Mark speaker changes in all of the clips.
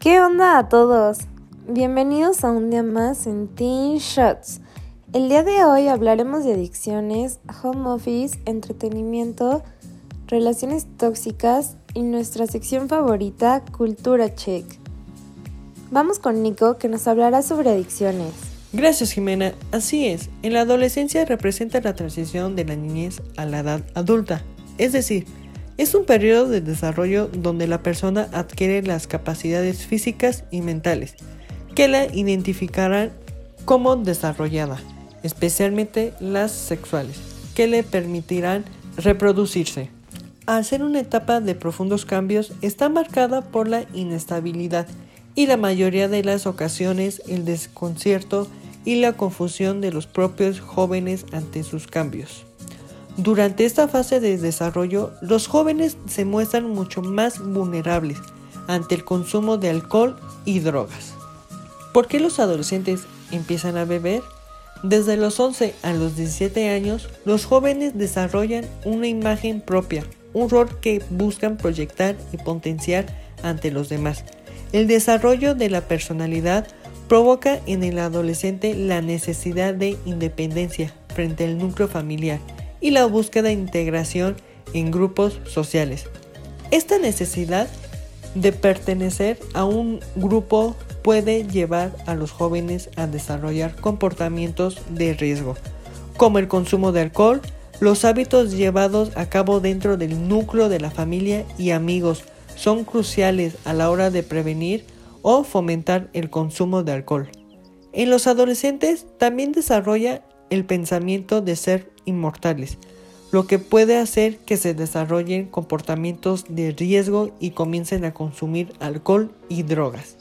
Speaker 1: ¿Qué onda a todos? Bienvenidos a un día más en Teen Shots. El día de hoy hablaremos de adicciones, home office, entretenimiento, relaciones tóxicas y nuestra sección favorita, Cultura Check. Vamos con Nico que nos hablará sobre adicciones.
Speaker 2: Gracias Jimena, así es, en la adolescencia representa la transición de la niñez a la edad adulta, es decir, es un periodo de desarrollo donde la persona adquiere las capacidades físicas y mentales que la identificarán como desarrollada, especialmente las sexuales, que le permitirán reproducirse. Al ser una etapa de profundos cambios, está marcada por la inestabilidad y la mayoría de las ocasiones el desconcierto y la confusión de los propios jóvenes ante sus cambios. Durante esta fase de desarrollo, los jóvenes se muestran mucho más vulnerables ante el consumo de alcohol y drogas. ¿Por qué los adolescentes empiezan a beber? Desde los 11 a los 17 años, los jóvenes desarrollan una imagen propia, un rol que buscan proyectar y potenciar ante los demás. El desarrollo de la personalidad provoca en el adolescente la necesidad de independencia frente al núcleo familiar y la búsqueda de integración en grupos sociales. Esta necesidad de pertenecer a un grupo puede llevar a los jóvenes a desarrollar comportamientos de riesgo, como el consumo de alcohol, los hábitos llevados a cabo dentro del núcleo de la familia y amigos son cruciales a la hora de prevenir o fomentar el consumo de alcohol. En los adolescentes también desarrolla el pensamiento de ser inmortales, lo que puede hacer que se desarrollen comportamientos de riesgo y comiencen a consumir alcohol y drogas.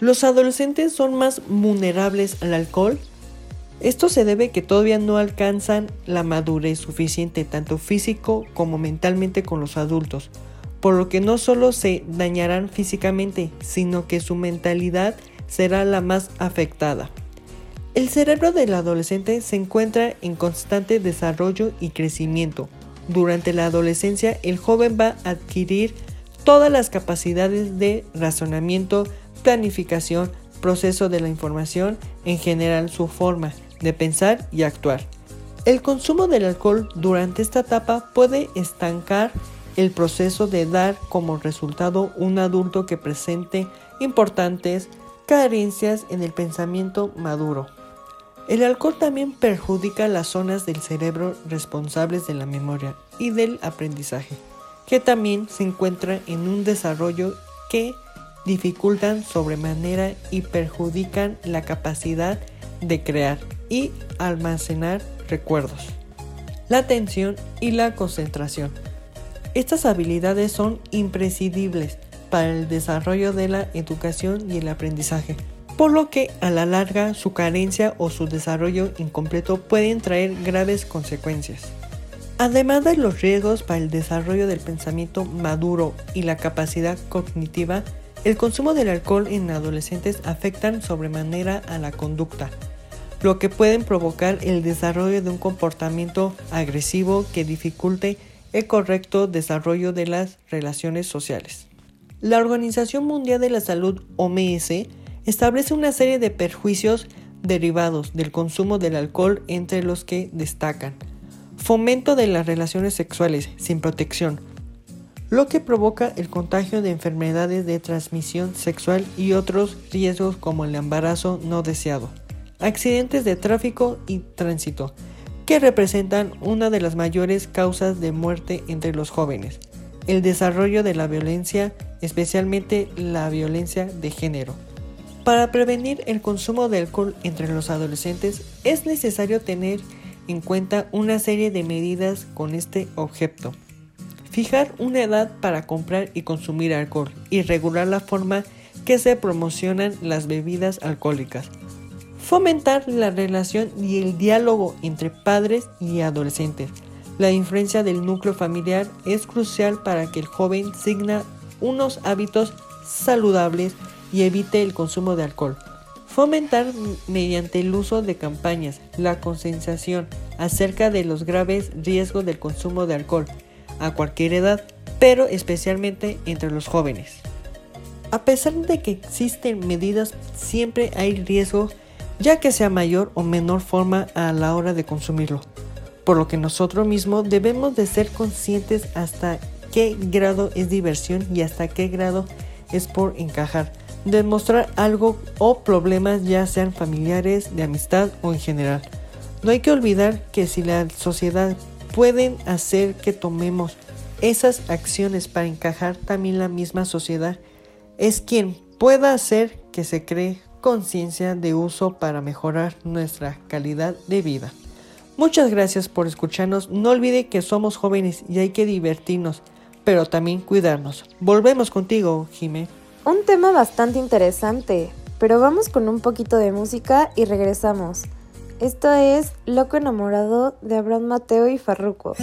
Speaker 2: Los adolescentes son más vulnerables al alcohol. Esto se debe que todavía no alcanzan la madurez suficiente tanto físico como mentalmente con los adultos, por lo que no solo se dañarán físicamente, sino que su mentalidad será la más afectada. El cerebro del adolescente se encuentra en constante desarrollo y crecimiento. Durante la adolescencia el joven va a adquirir todas las capacidades de razonamiento, planificación, proceso de la información, en general su forma de pensar y actuar. El consumo del alcohol durante esta etapa puede estancar el proceso de dar como resultado un adulto que presente importantes carencias en el pensamiento maduro. El alcohol también perjudica las zonas del cerebro responsables de la memoria y del aprendizaje, que también se encuentran en un desarrollo que dificultan sobremanera y perjudican la capacidad de crear y almacenar recuerdos, la atención y la concentración. Estas habilidades son imprescindibles para el desarrollo de la educación y el aprendizaje, por lo que a la larga su carencia o su desarrollo incompleto pueden traer graves consecuencias. Además de los riesgos para el desarrollo del pensamiento maduro y la capacidad cognitiva, el consumo del alcohol en adolescentes afectan sobremanera a la conducta, lo que pueden provocar el desarrollo de un comportamiento agresivo que dificulte el correcto desarrollo de las relaciones sociales. La Organización Mundial de la Salud, OMS, establece una serie de perjuicios derivados del consumo del alcohol entre los que destacan fomento de las relaciones sexuales sin protección, lo que provoca el contagio de enfermedades de transmisión sexual y otros riesgos como el embarazo no deseado, accidentes de tráfico y tránsito, que representan una de las mayores causas de muerte entre los jóvenes, el desarrollo de la violencia, especialmente la violencia de género. Para prevenir el consumo de alcohol entre los adolescentes es necesario tener en cuenta una serie de medidas con este objeto. Fijar una edad para comprar y consumir alcohol y regular la forma que se promocionan las bebidas alcohólicas Fomentar la relación y el diálogo entre padres y adolescentes. La influencia del núcleo familiar es crucial para que el joven signa unos hábitos saludables y evite el consumo de alcohol. Fomentar mediante el uso de campañas la concienciación acerca de los graves riesgos del consumo de alcohol a cualquier edad, pero especialmente entre los jóvenes. A pesar de que existen medidas, siempre hay riesgo ya que sea mayor o menor forma a la hora de consumirlo. Por lo que nosotros mismos debemos de ser conscientes hasta qué grado es diversión y hasta qué grado es por encajar, demostrar algo o problemas ya sean familiares, de amistad o en general. No hay que olvidar que si la sociedad pueden hacer que tomemos esas acciones para encajar también la misma sociedad, es quien pueda hacer que se cree conciencia de uso para mejorar nuestra calidad de vida. Muchas gracias por escucharnos. No olvide que somos jóvenes y hay que divertirnos, pero también cuidarnos. Volvemos contigo, Jime.
Speaker 1: Un tema bastante interesante, pero vamos con un poquito de música y regresamos. Esto es Loco Enamorado de Abraham Mateo y Farruko.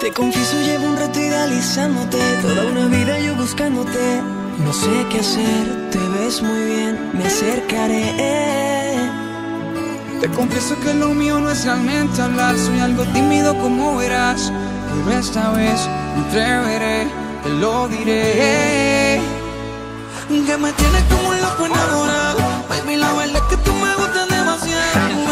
Speaker 3: Te confieso, llevo un rato idealizándote, toda una vida yo buscándote. No sé qué hacer, te ves muy bien, me acercaré.
Speaker 4: Te confieso que lo mío no es realmente hablar, soy algo tímido como verás. Pero esta vez me te lo diré. Que me tienes como un loco enamorado, baby, la verdad es que tú me gustas demasiado.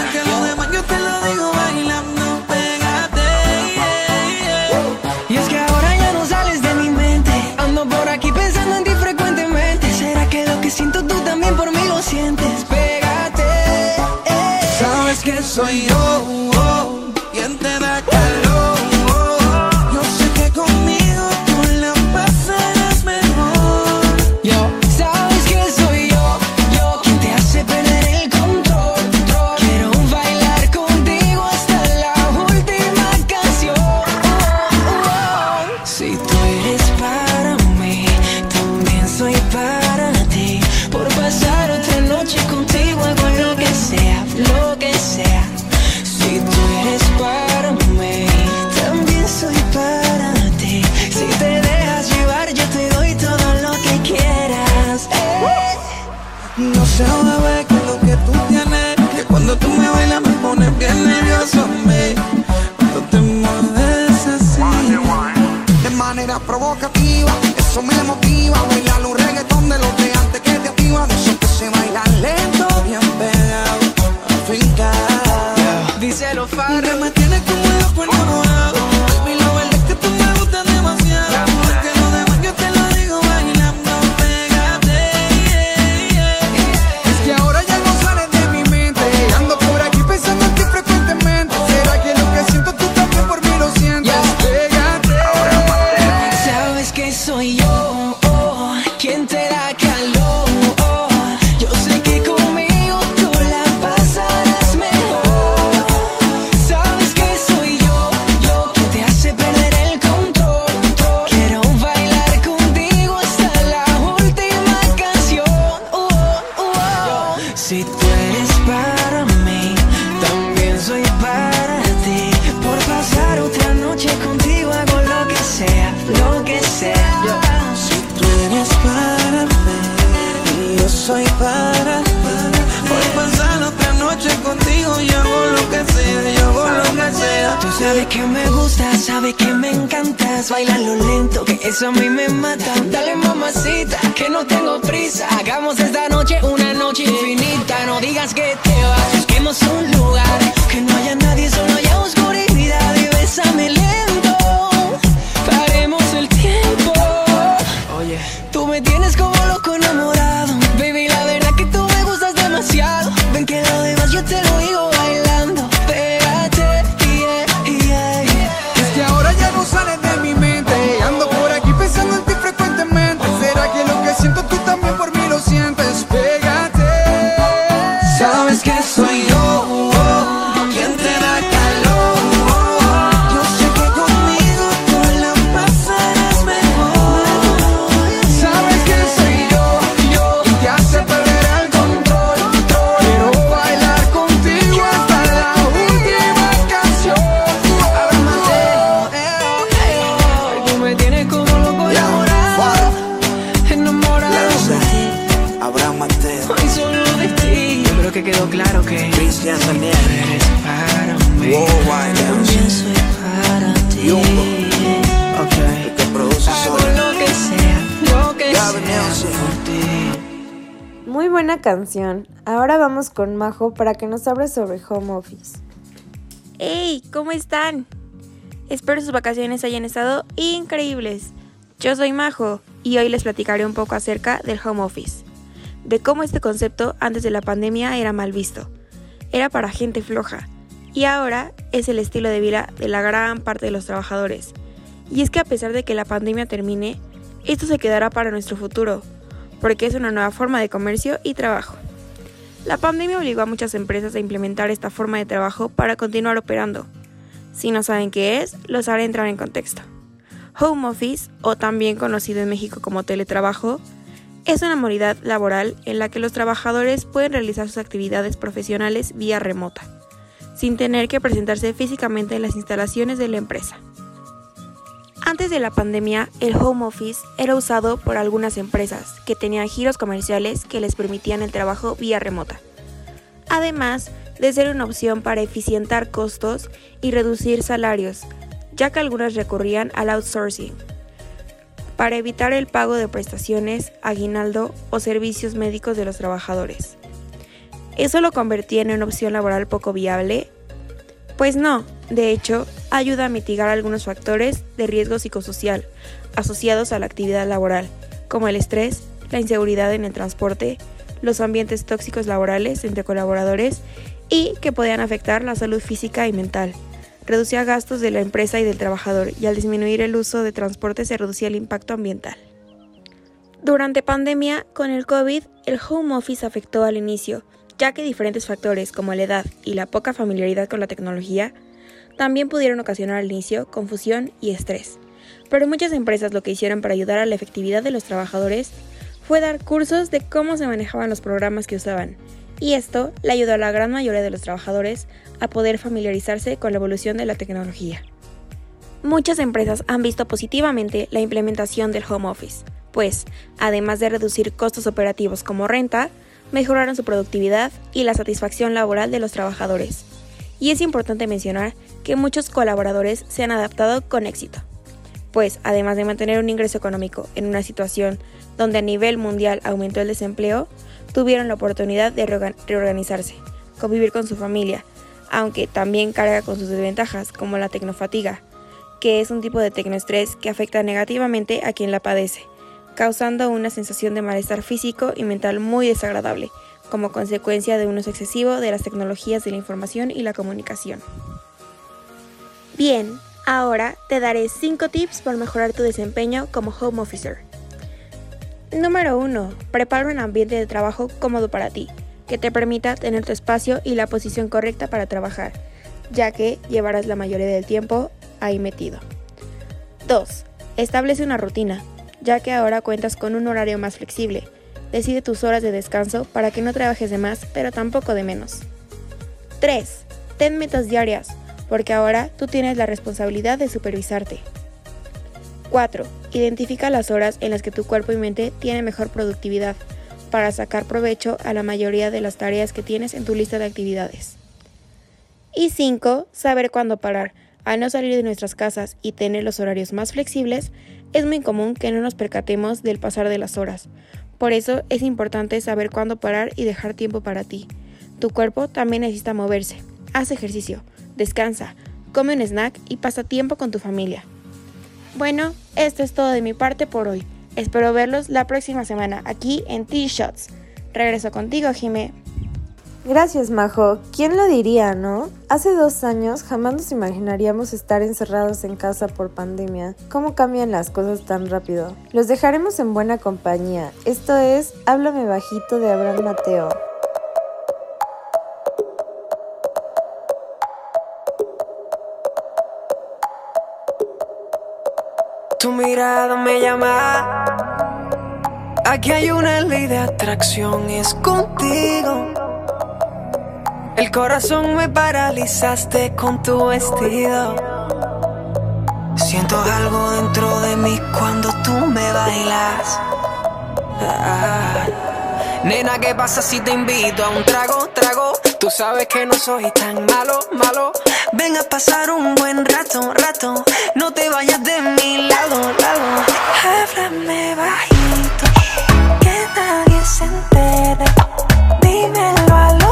Speaker 3: A mí me mata. Dale mamacita, que no tengo prisa. Hagamos esta noche una noche infinita. No digas que te vas, busquemos un lugar. Que no haya nadie, solo haya oscuridad. Y bésame lento, paremos el tiempo. Oye, tú me tienes como loco enamorado. Baby, la verdad que tú me gustas demasiado. Ven que lo demás yo te lo digo
Speaker 1: con Majo para que nos hable sobre home office.
Speaker 5: ¡Hey! ¿Cómo están? Espero sus vacaciones hayan estado increíbles. Yo soy Majo y hoy les platicaré un poco acerca del home office, de cómo este concepto antes de la pandemia era mal visto. Era para gente floja y ahora es el estilo de vida de la gran parte de los trabajadores. Y es que a pesar de que la pandemia termine, esto se quedará para nuestro futuro, porque es una nueva forma de comercio y trabajo. La pandemia obligó a muchas empresas a implementar esta forma de trabajo para continuar operando. Si no saben qué es, los haré entrar en contexto. Home office, o también conocido en México como teletrabajo, es una modalidad laboral en la que los trabajadores pueden realizar sus actividades profesionales vía remota, sin tener que presentarse físicamente en las instalaciones de la empresa. Antes de la pandemia, el home office era usado por algunas empresas que tenían giros comerciales que les permitían el trabajo vía remota. Además de ser una opción para eficientar costos y reducir salarios, ya que algunas recurrían al outsourcing para evitar el pago de prestaciones, aguinaldo o servicios médicos de los trabajadores. ¿Eso lo convertía en una opción laboral poco viable? Pues no, de hecho, ayuda a mitigar algunos factores de riesgo psicosocial asociados a la actividad laboral, como el estrés, la inseguridad en el transporte, los ambientes tóxicos laborales entre colaboradores y que podían afectar la salud física y mental. Reducía gastos de la empresa y del trabajador y al disminuir el uso de transporte se reducía el impacto ambiental. Durante pandemia, con el COVID, el home office afectó al inicio, ya que diferentes factores como la edad y la poca familiaridad con la tecnología también pudieron ocasionar al inicio confusión y estrés. Pero muchas empresas lo que hicieron para ayudar a la efectividad de los trabajadores fue dar cursos de cómo se manejaban los programas que usaban, y esto le ayudó a la gran mayoría de los trabajadores a poder familiarizarse con la evolución de la tecnología. Muchas empresas han visto positivamente la implementación del home office, pues, además de reducir costos operativos como renta, mejoraron su productividad y la satisfacción laboral de los trabajadores. Y es importante mencionar que muchos colaboradores se han adaptado con éxito, pues además de mantener un ingreso económico en una situación donde a nivel mundial aumentó el desempleo, tuvieron la oportunidad de reorganizarse, convivir con su familia, aunque también carga con sus desventajas como la tecnofatiga, que es un tipo de tecnoestrés que afecta negativamente a quien la padece, causando una sensación de malestar físico y mental muy desagradable, como consecuencia de un uso excesivo de las tecnologías de la información y la comunicación. Bien, ahora te daré 5 tips para mejorar tu desempeño como home officer. Número 1. Prepara un ambiente de trabajo cómodo para ti, que te permita tener tu espacio y la posición correcta para trabajar, ya que llevarás la mayoría del tiempo ahí metido. 2. Establece una rutina, ya que ahora cuentas con un horario más flexible. Decide tus horas de descanso para que no trabajes de más, pero tampoco de menos. 3. Ten metas diarias, porque ahora tú tienes la responsabilidad de supervisarte. 4. Identifica las horas en las que tu cuerpo y mente tienen mejor productividad para sacar provecho a la mayoría de las tareas que tienes en tu lista de actividades. Y 5. Saber cuándo parar. Al no salir de nuestras casas y tener los horarios más flexibles, es muy común que no nos percatemos del pasar de las horas. Por eso es importante saber cuándo parar y dejar tiempo para ti. Tu cuerpo también necesita moverse. Haz ejercicio, descansa, come un snack y pasa tiempo con tu familia. Bueno, esto es todo de mi parte por hoy. Espero verlos la próxima semana aquí en T-Shots. Regreso contigo, Jime.
Speaker 1: Gracias, Majo. ¿Quién lo diría, no? Hace dos años jamás nos imaginaríamos estar encerrados en casa por pandemia. ¿Cómo cambian las cosas tan rápido? Los dejaremos en buena compañía. Esto es Háblame Bajito de Abraham Mateo.
Speaker 3: Tu mirada me llama. Aquí hay una ley de atracción, es contigo. El corazón me paralizaste con tu vestido. Siento algo dentro de mí cuando tú me bailas. Ah. Nena, ¿qué pasa si te invito a un trago, trago? Tú sabes que no soy tan malo, malo. Ven a pasar un buen rato, rato. No te vayas de mi lado, lado. Háblame bajito, que nadie se entere. que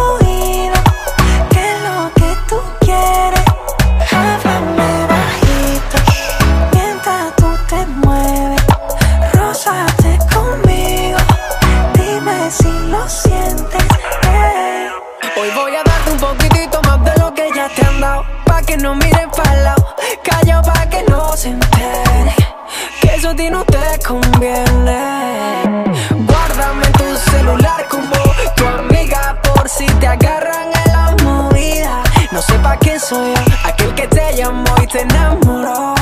Speaker 3: eso a ti no te conviene. Guárdame tu celular como tu amiga por si te agarran en la movida. No sé pa' quién soy aquel que te llamó y te enamoró.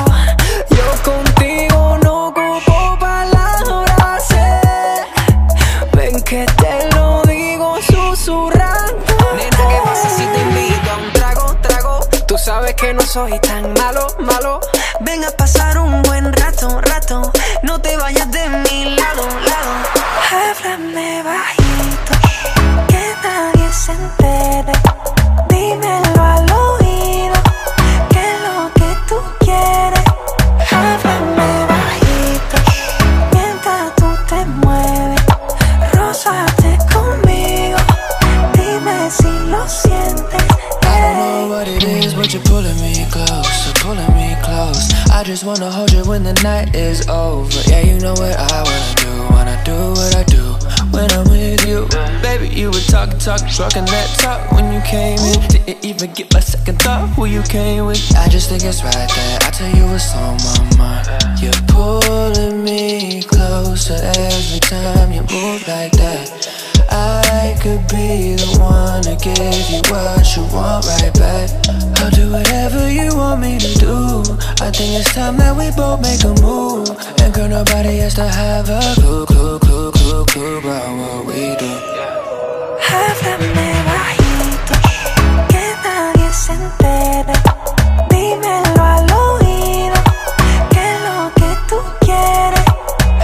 Speaker 3: Yo contigo no ocupo palabras. eh. Ven que te lo digo susurrando. Nena, ¿qué pasa si te invito a un trago, trago? Tú sabes que no soy tan
Speaker 6: just think it's right that I tell you what's on my mind. You're pulling me closer every time you move like that. I could be the one to give you what you want right back. I'll do whatever you want me to do. I think it's time that we both make a move. And girl, nobody has to have a clue, clue, clue, clue, clue about what we do.
Speaker 3: Se entere. Dímelo al oído, que es lo que tú quieres.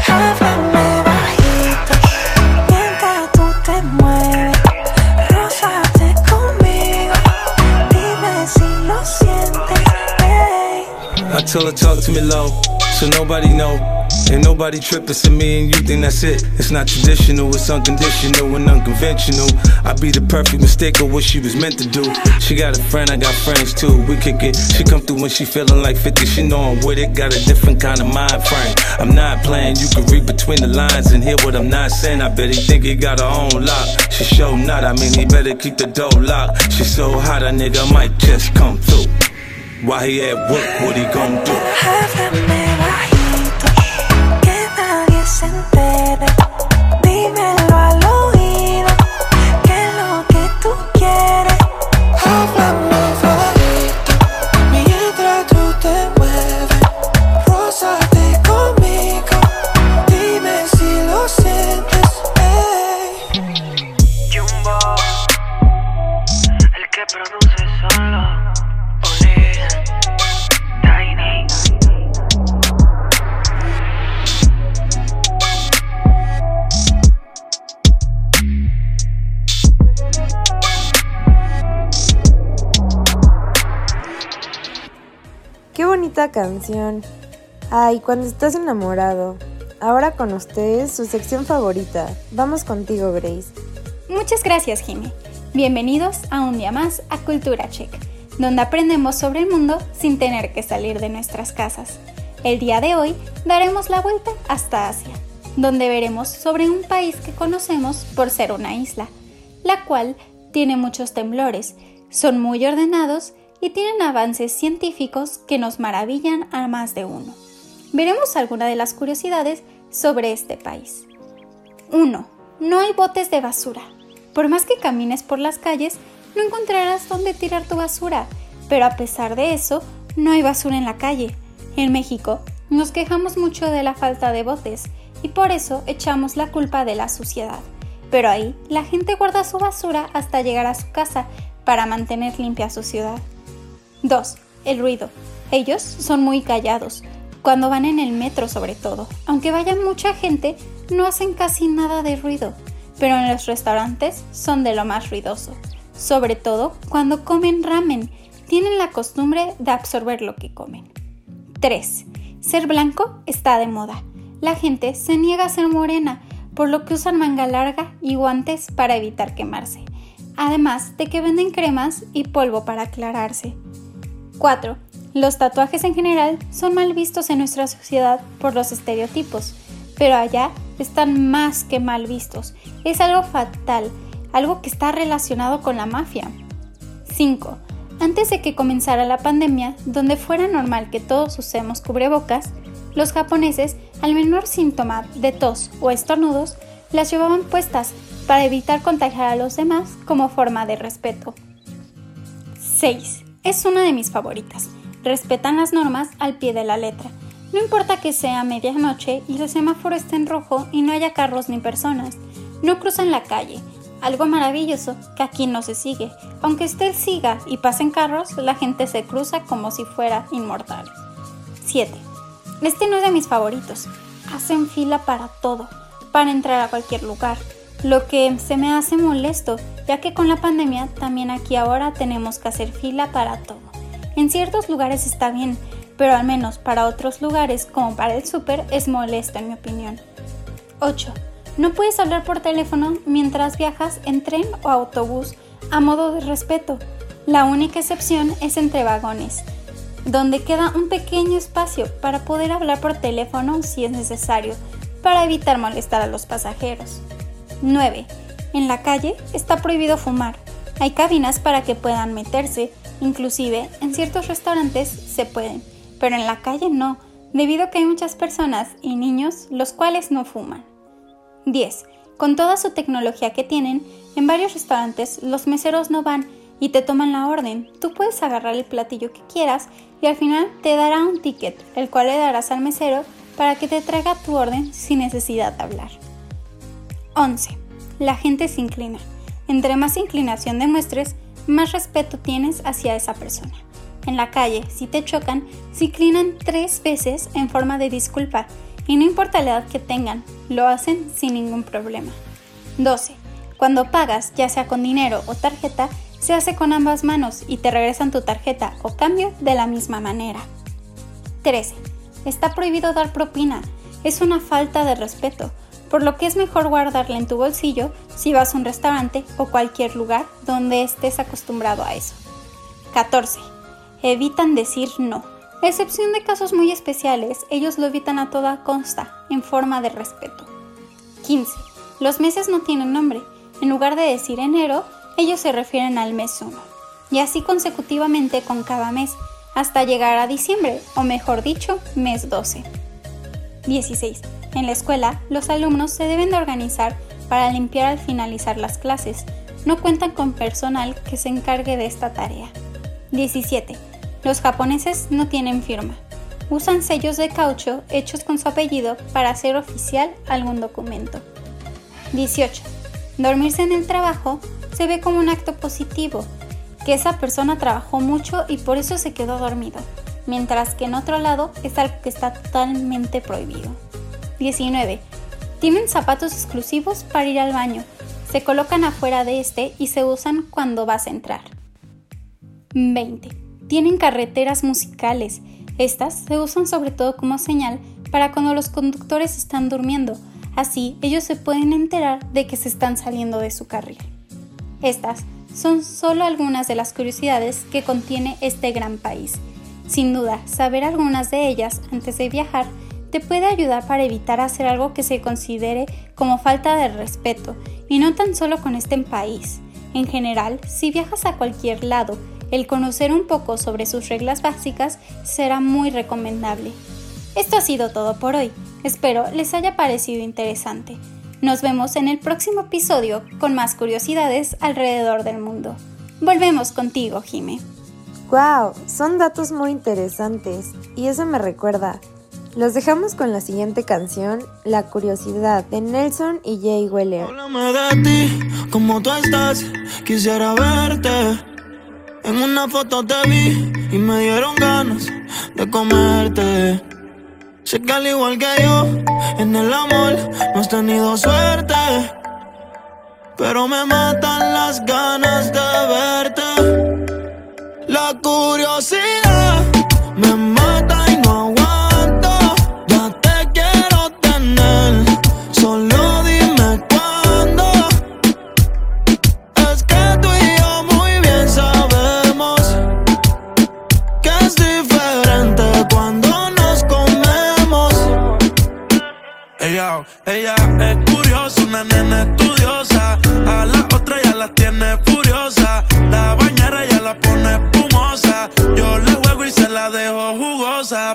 Speaker 3: Háblame bajito, mientras tú te mueves. Rózate conmigo, dime si lo sientes. Hey.
Speaker 7: I tell her talk to me low, so nobody know. Ain't nobody tripping, so me and you think that's it. It's not traditional, it's unconditional and unconventional. I be the perfect mistake of what she was meant to do. She got a friend, I got friends too. We kick it. She come through when she feeling like 50. She know I'm with it, got a different kind of mind frame. I'm not playing, you can read between the lines and hear what I'm not saying. I bet he think he got her own lock. She show not, I mean he better keep the door locked. She so hot, a nigga might just come through. While he at work, what he gon' do?
Speaker 3: Háblame bajito, que nadie se entere.
Speaker 1: Ay, cuando estás enamorado. Ahora con ustedes, su sección favorita. Vamos contigo, Grace.
Speaker 8: Muchas gracias, Jimmy. Bienvenidos a un día más a Cultura Check, donde aprendemos sobre el mundo sin tener que salir de nuestras casas. El día de hoy daremos la vuelta hasta Asia, donde veremos sobre un país que conocemos por ser una isla, la cual tiene muchos temblores, son muy ordenados y tienen avances científicos que nos maravillan a más de uno. Veremos algunas de las curiosidades sobre este país. 1. No hay botes de basura. Por más que camines por las calles, no encontrarás dónde tirar tu basura, pero a pesar de eso, no hay basura en la calle. En México, nos quejamos mucho de la falta de botes y por eso echamos la culpa de la suciedad. Pero ahí, la gente guarda su basura hasta llegar a su casa para mantener limpia su ciudad. 2. El ruido. Ellos son muy callados, cuando van en el metro sobre todo. Aunque vaya mucha gente, no hacen casi nada de ruido, pero en los restaurantes son de lo más ruidoso. Sobre todo cuando comen ramen, tienen la costumbre de absorber lo que comen. 3. Ser blanco está de moda. La gente se niega a ser morena, por lo que usan manga larga y guantes para evitar quemarse. Además de que venden cremas y polvo para aclararse. 4. Los tatuajes en general son mal vistos en nuestra sociedad por los estereotipos, pero allá están más que mal vistos. Es algo fatal, algo que está relacionado con la mafia. 5. Antes de que comenzara la pandemia, donde fuera normal que todos usemos cubrebocas, los japoneses, al menor síntoma de tos o estornudos, las llevaban puestas para evitar contagiar a los demás como forma de respeto. 6. Es una de mis favoritas. Respetan las normas al pie de la letra. No importa que sea medianoche y el semáforo esté en rojo y no haya carros ni personas. No cruzan la calle. Algo maravilloso que aquí no se sigue. Aunque usted siga y pasen carros, la gente se cruza como si fuera inmortal. 7. Este no es de mis favoritos. Hacen fila para todo, para entrar a cualquier lugar. Lo que se me hace molesto, ya que con la pandemia también aquí ahora tenemos que hacer fila para todo. En ciertos lugares está bien, pero al menos para otros lugares, como para el súper, es molesto en mi opinión. 8. No puedes hablar por teléfono mientras viajas en tren o autobús a modo de respeto. La única excepción es entre vagones, donde queda un pequeño espacio para poder hablar por teléfono si es necesario, para evitar molestar a los pasajeros. 9. En la calle está prohibido fumar. Hay cabinas para que puedan meterse, inclusive en ciertos restaurantes se pueden, pero en la calle no, debido a que hay muchas personas y niños los cuales no fuman. 10. Con toda su tecnología que tienen, en varios restaurantes los meseros no van y te toman la orden. Tú puedes agarrar el platillo que quieras y al final te dará un ticket, el cual le darás al mesero para que te traiga tu orden sin necesidad de hablar. 11. La gente se inclina. Entre más inclinación demuestres, más respeto tienes hacia esa persona. En la calle, si te chocan, se inclinan tres veces en forma de disculpa y no importa la edad que tengan, lo hacen sin ningún problema. 12. Cuando pagas, ya sea con dinero o tarjeta, se hace con ambas manos y te regresan tu tarjeta o cambio de la misma manera. 13. Está prohibido dar propina. Es una falta de respeto por lo que es mejor guardarla en tu bolsillo si vas a un restaurante o cualquier lugar donde estés acostumbrado a eso. 14. Evitan decir no. A excepción de casos muy especiales, ellos lo evitan a toda consta, en forma de respeto. 15. Los meses no tienen nombre. En lugar de decir enero, ellos se refieren al mes 1. Y así consecutivamente con cada mes, hasta llegar a diciembre, o mejor dicho, mes 12. 16. En la escuela, los alumnos se deben de organizar para limpiar al finalizar las clases. No cuentan con personal que se encargue de esta tarea. 17. Los japoneses no tienen firma. Usan sellos de caucho hechos con su apellido para hacer oficial algún documento. 18. Dormirse en el trabajo se ve como un acto positivo, que esa persona trabajó mucho y por eso se quedó dormido, mientras que en otro lado es algo que está totalmente prohibido. 19. Tienen zapatos exclusivos para ir al baño. Se colocan afuera de este y se usan cuando vas a entrar. 20. Tienen carreteras musicales. Estas se usan sobre todo como señal para cuando los conductores están durmiendo. Así ellos se pueden enterar de que se están saliendo de su carril. Estas son solo algunas de las curiosidades que contiene este gran país. Sin duda, saber algunas de ellas antes de viajar te puede ayudar para evitar hacer algo que se considere como falta de respeto, y no tan solo con este país. En general, si viajas a cualquier lado, el conocer un poco sobre sus reglas básicas será muy recomendable. Esto ha sido todo por hoy. Espero les haya parecido interesante. Nos vemos en el próximo episodio con más curiosidades alrededor del mundo. Volvemos contigo, Jime.
Speaker 1: ¡Wow! Son datos muy interesantes. Y eso me recuerda, los dejamos con la siguiente canción, La Curiosidad, de Nelson y Jay Weller.
Speaker 4: Háblame de ti, como tú estás, quisiera verte. En una foto te vi y me dieron ganas de comerte. Sé que al igual que yo, en el amor no has tenido suerte. Pero me matan las ganas de verte. La curiosidad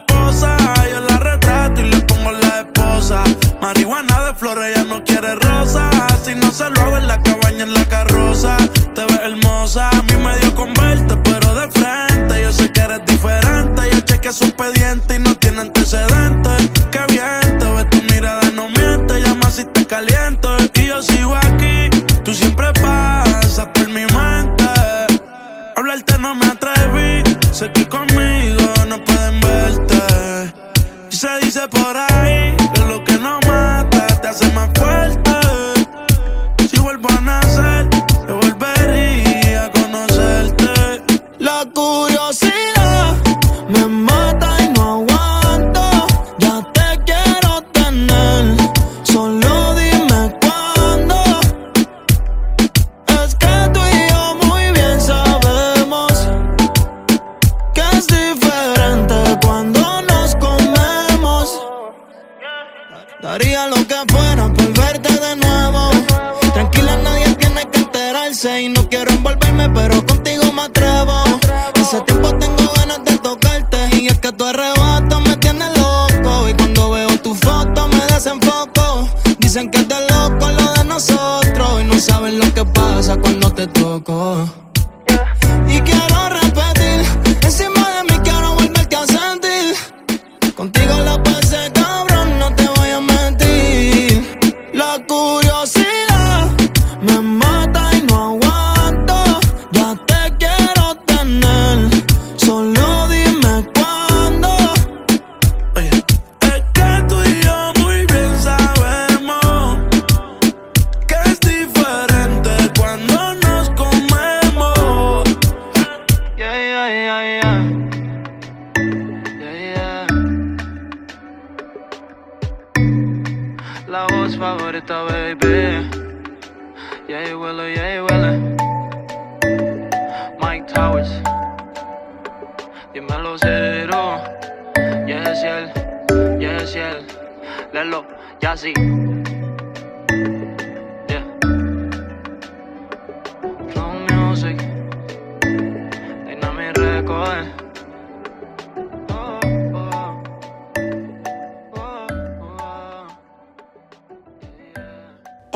Speaker 4: posa. Yo
Speaker 9: la retrato y le pongo la esposa. Marihuana de flores, ella no quiere rosa. Si no se lo hago en la cabaña, en la carroza. Te ves hermosa, a mí me dio con verte, pero de frente. Yo sé que eres diferente. Yo chequeé su pediente y no tiene antecedentes. Que bien, te ves tu mirada, no miente. Llama si te
Speaker 4: caliente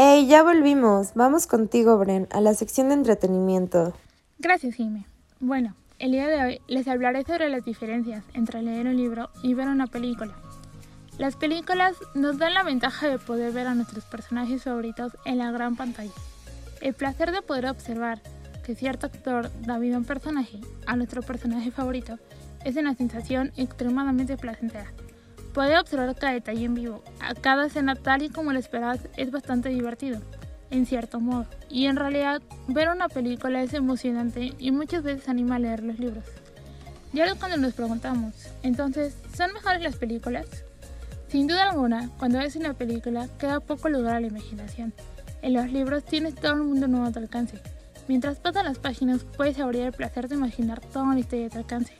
Speaker 1: Hey, ya volvimos. Vamos contigo, Bren, a la sección de entretenimiento.
Speaker 10: Gracias, Jime. Bueno, el día de hoy les hablaré sobre las diferencias entre leer un libro y ver una película. Las películas nos dan la ventaja de poder ver a nuestros personajes favoritos en la gran pantalla. El placer de poder observar que cierto actor da vida a un personaje, a nuestro personaje favorito, es una sensación extremadamente placentera. Poder observar cada detalle en vivo, a cada escena tal y como lo esperas, es bastante divertido, en cierto modo. Y en realidad, ver una película es emocionante y muchas veces anima a leer los libros. Y ahora cuando nos preguntamos, entonces, ¿son mejores las películas? Sin duda alguna, cuando ves una película queda poco lugar a la imaginación. En los libros tienes todo el mundo nuevo a tu alcance. Mientras pasan las páginas puedes abrir el placer de imaginar toda una historia a tu alcance.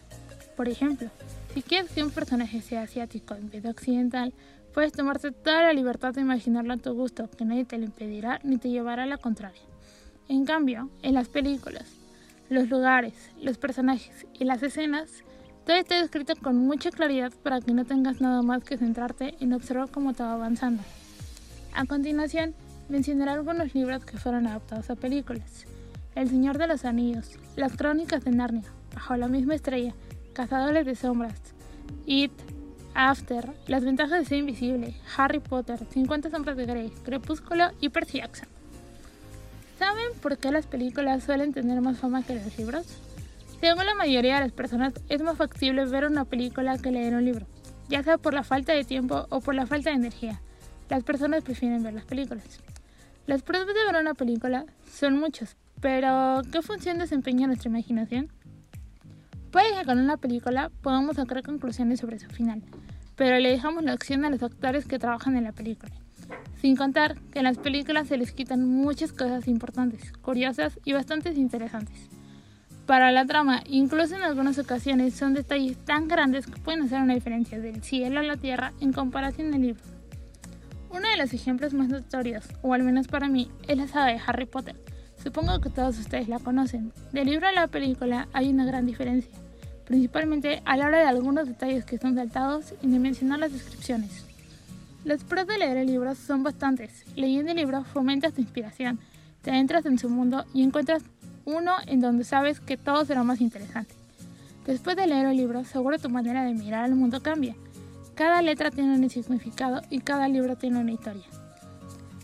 Speaker 10: Por ejemplo, si quieres que un personaje sea asiático en vez de occidental, puedes tomarte toda la libertad de imaginarlo a tu gusto, que nadie te lo impedirá ni te llevará a la contraria. En cambio, en las películas, los lugares, los personajes y las escenas, todo está descrito con mucha claridad para que no tengas nada más que centrarte en observar cómo te va avanzando. A continuación, mencionaré algunos libros que fueron adaptados a películas. El Señor de los Anillos, Las Crónicas de Narnia, Bajo la misma estrella, Cazadores de Sombras, It, After, Las Ventajas de Ser Invisible, Harry Potter, 50 Sombras de Grey, Crepúsculo y Percy Jackson. ¿Saben por qué las películas suelen tener más fama que los libros? Según la mayoría de las personas, es más factible ver una película que leer un libro, ya sea por la falta de tiempo o por la falta de energía. Las personas prefieren ver las películas. Los pros de ver una película son muchos, pero ¿qué función desempeña nuestra imaginación? Puede que con una película podamos sacar conclusiones sobre su final, pero le dejamos la opción a los actores que trabajan en la película. Sin contar que en las películas se les quitan muchas cosas importantes, curiosas y bastante interesantes. Para la trama, incluso en algunas ocasiones son detalles tan grandes que pueden hacer una diferencia del cielo a la tierra en comparación del libro. Uno de los ejemplos más notorios, o al menos para mí, es la saga de Harry Potter. Supongo que todos ustedes la conocen. Del libro a la película hay una gran diferencia, principalmente a la hora de algunos detalles que son saltados y de mencionar las descripciones. Los pros de leer el libro son bastantes. Leyendo el libro fomentas tu inspiración, te entras en su mundo y encuentras uno en donde sabes que todo será más interesante. Después de leer el libro, seguro tu manera de mirar al mundo cambia. Cada letra tiene un significado y cada libro tiene una historia.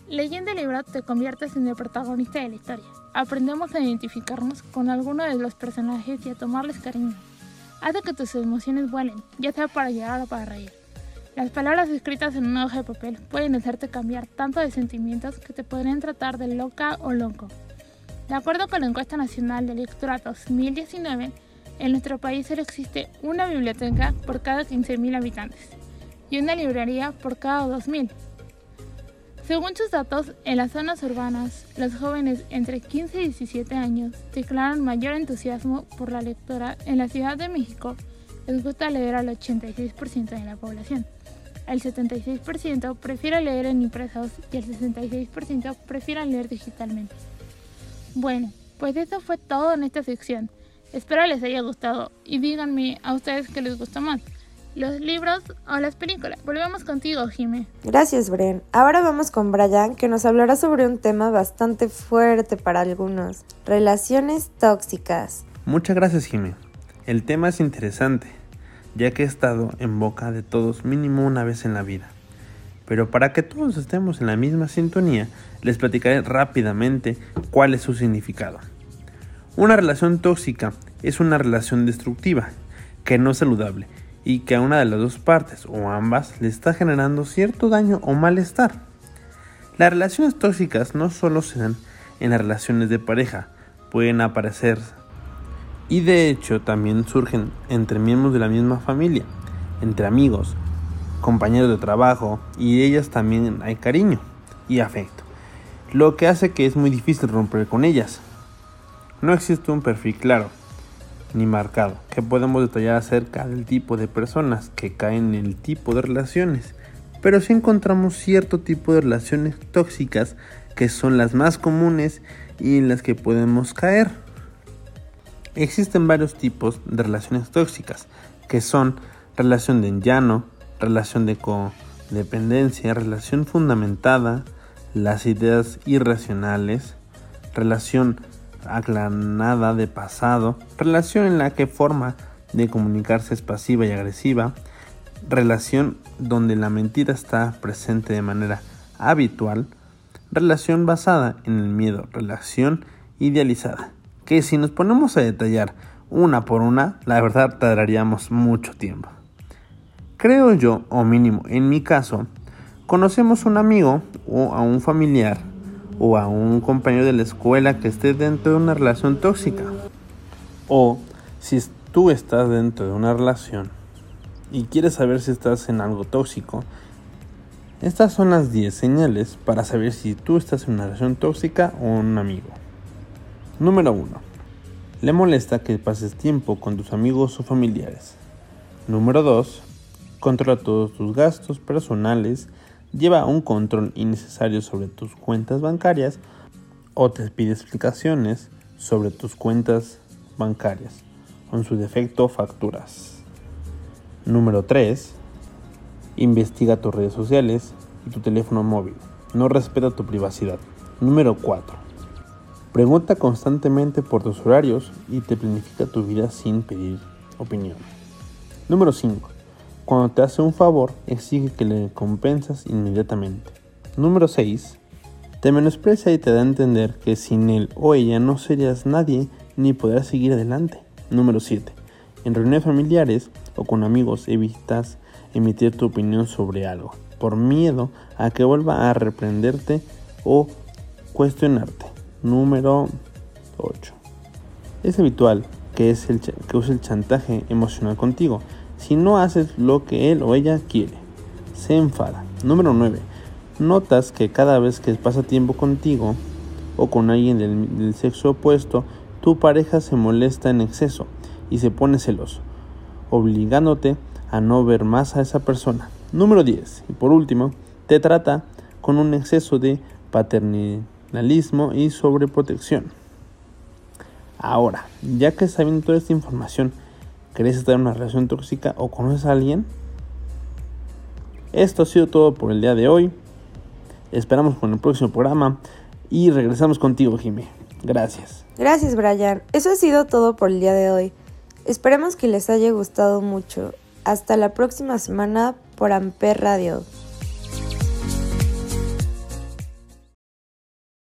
Speaker 10: Leyendo el libro te conviertes en el protagonista de la historia. Aprendemos a identificarnos con alguno de los personajes y a tomarles cariño. Hace que tus emociones vuelen, ya sea para llorar o para reír. Las palabras escritas en una hoja de papel pueden hacerte cambiar tanto de sentimientos que te podrían tratar de loca o loco. De acuerdo con la encuesta nacional de lectura 2019, en nuestro país solo existe una biblioteca por cada 15.000 habitantes y una librería por cada 2.000. Según sus datos, en las zonas urbanas, los jóvenes entre 15 y 17 años declaran mayor entusiasmo por la lectura. En la Ciudad de México les gusta leer al 86% de la población. El 76% prefiere leer en impresos y el 66% prefiere leer digitalmente. Bueno, pues eso fue todo en esta sección. Espero les haya gustado y díganme a ustedes qué les gusta más, los libros o las películas. Volvemos contigo, Jime.
Speaker 1: Gracias, Bren. Ahora vamos con Brian, que nos hablará sobre un tema bastante fuerte para algunos, relaciones tóxicas.
Speaker 11: Muchas gracias, Jime. El tema es interesante, ya que he estado en boca de todos mínimo una vez en la vida. Pero para que todos estemos en la misma sintonía, les platicaré rápidamente cuál es su significado. Una relación tóxica es una relación destructiva, que no es saludable y que a una de las dos partes o ambas le está generando cierto daño o malestar. Las relaciones tóxicas no solo se dan en las relaciones de pareja, pueden aparecer y de hecho también surgen entre miembros de la misma familia, entre amigos, compañeros de trabajo y ellas también hay cariño y afecto, lo que hace que es muy difícil romper con ellas. No existe un perfil claro ni marcado que podemos detallar acerca del tipo de personas que caen en el tipo de relaciones, pero sí encontramos cierto tipo de relaciones tóxicas que son las más comunes y en las que podemos caer. Existen varios tipos de relaciones tóxicas, que son relación de llano, relación de codependencia, relación fundamentada, las ideas irracionales, relación aclanada de pasado, relación en la que forma de comunicarse es pasiva y agresiva, relación donde la mentira está presente de manera habitual, relación basada en el miedo, relación idealizada, que si nos ponemos a detallar una por una, la verdad tardaríamos mucho tiempo. Creo yo, o mínimo en mi caso, conocemos un amigo o a un familiar o a un compañero de la escuela que esté dentro de una relación tóxica. O si tú estás dentro de una relación y quieres saber si estás en algo tóxico, estas son las 10 señales para saber si tú estás en una relación tóxica o un amigo. Número 1. Le molesta que pases tiempo con tus amigos o familiares. Número 2. Controla todos tus gastos personales lleva un control innecesario sobre tus cuentas bancarias o te pide explicaciones sobre tus cuentas bancarias, con su defecto facturas. Número 3. Investiga tus redes sociales y tu teléfono móvil. No respeta tu privacidad. Número 4. Pregunta constantemente por tus horarios y te planifica tu vida sin pedir opinión. Número 5 cuando te hace un favor, exige que le compensas inmediatamente. Número 6. Te menosprecia y te da a entender que sin él o ella no serías nadie ni podrás seguir adelante. Número 7. En reuniones familiares o con amigos evitas emitir tu opinión sobre algo, por miedo a que vuelva a reprenderte o cuestionarte. Número 8. Es habitual que, es el, que use el chantaje emocional contigo si no haces lo que él o ella quiere. Se enfada. Número 9. Notas que cada vez que pasa tiempo contigo o con alguien del, sexo opuesto, tu pareja se molesta en exceso y se pone celoso, obligándote a no ver más a esa persona. Número 10. Y por último, te trata con un exceso de paternalismo y sobreprotección. Ahora, ya que sabiendo toda esta información, ¿Querés estar en una relación tóxica o conoces a alguien? Esto ha sido todo por el día de hoy. Esperamos con el próximo programa y regresamos contigo, Jimé. Gracias.
Speaker 1: Gracias, Brian. Eso ha sido todo por el día de hoy. Esperemos que les haya gustado mucho. Hasta la próxima semana por Amper Radio.